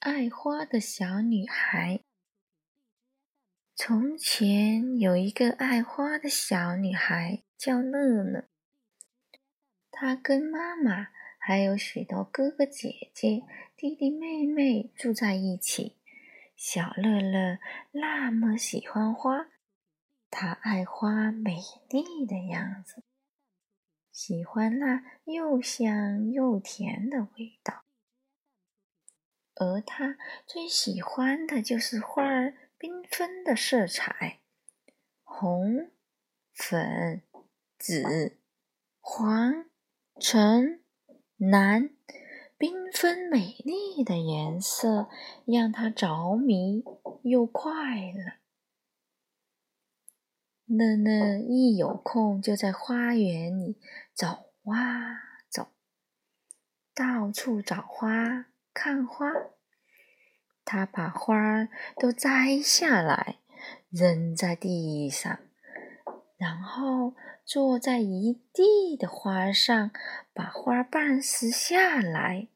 爱花的小女孩。从前有一个爱花的小女孩，叫乐乐。她跟妈妈还有许多哥哥姐姐、弟弟妹妹住在一起。小乐乐那么喜欢花，她爱花美丽的样子，喜欢那又香又甜的味道。而他最喜欢的就是花儿缤纷的色彩，红、粉、紫、黄、橙、蓝，缤纷美丽的颜色让他着迷又快乐。乐乐一有空就在花园里走啊走，到处找花。看花，他把花儿都摘下来，扔在地上，然后坐在一地的花上，把花瓣撕下来，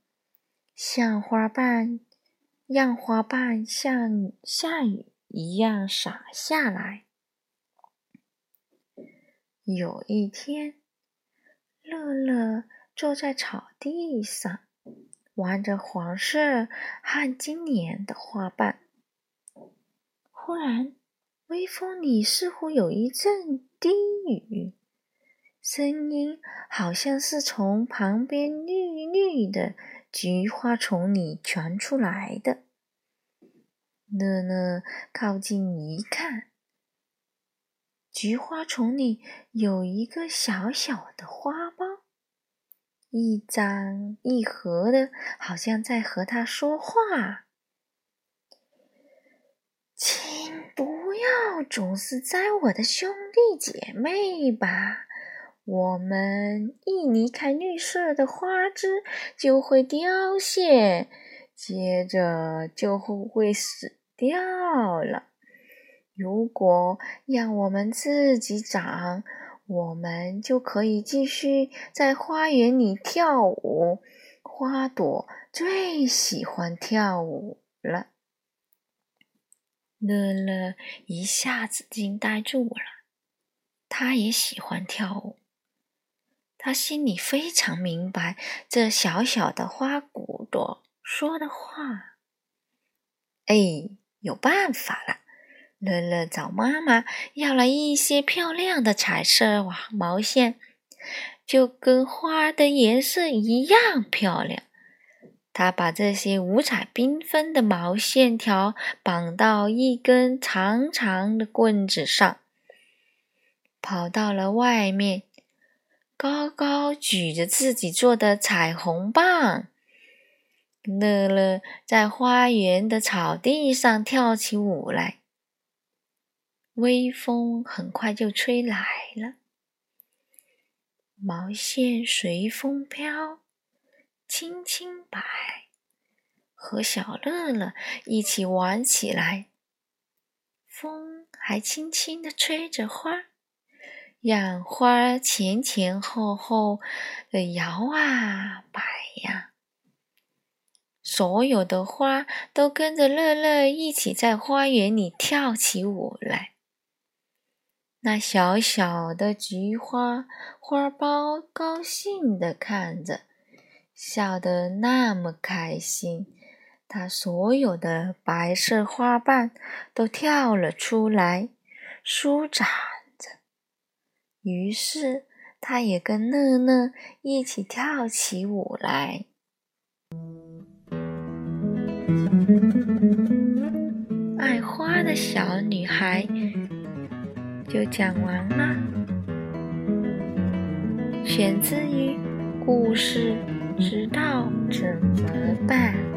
像花瓣，让花瓣像下雨一样洒下来。有一天，乐乐坐在草地上。玩着黄色和金莲的花瓣，忽然，微风里似乎有一阵低语，声音好像是从旁边绿绿的菊花丛里传出来的。乐乐靠近一看，菊花丛里有一个小小的花苞。一张一合的，好像在和他说话。请不要总是摘我的兄弟姐妹吧，我们一离开绿色的花枝就会凋谢，接着就会死掉了。如果让我们自己长，我们就可以继续在花园里跳舞。花朵最喜欢跳舞了。乐乐一下子惊呆住了，他也喜欢跳舞。他心里非常明白这小小的花骨朵说的话。哎，有办法了！乐乐找妈妈要了一些漂亮的彩色毛线，就跟花的颜色一样漂亮。他把这些五彩缤纷的毛线条绑到一根长长的棍子上，跑到了外面，高高举着自己做的彩虹棒。乐乐在花园的草地上跳起舞来。微风很快就吹来了，毛线随风飘，轻轻摆，和小乐乐一起玩起来。风还轻轻地吹着花，让花前前后后的摇啊摆呀。所有的花都跟着乐乐一起在花园里跳起舞来。那小小的菊花花苞高兴地看着，笑得那么开心，它所有的白色花瓣都跳了出来，舒展着。于是，它也跟乐乐一起跳起舞来。爱花的小女孩。就讲完了，选自于故事，知道怎么办。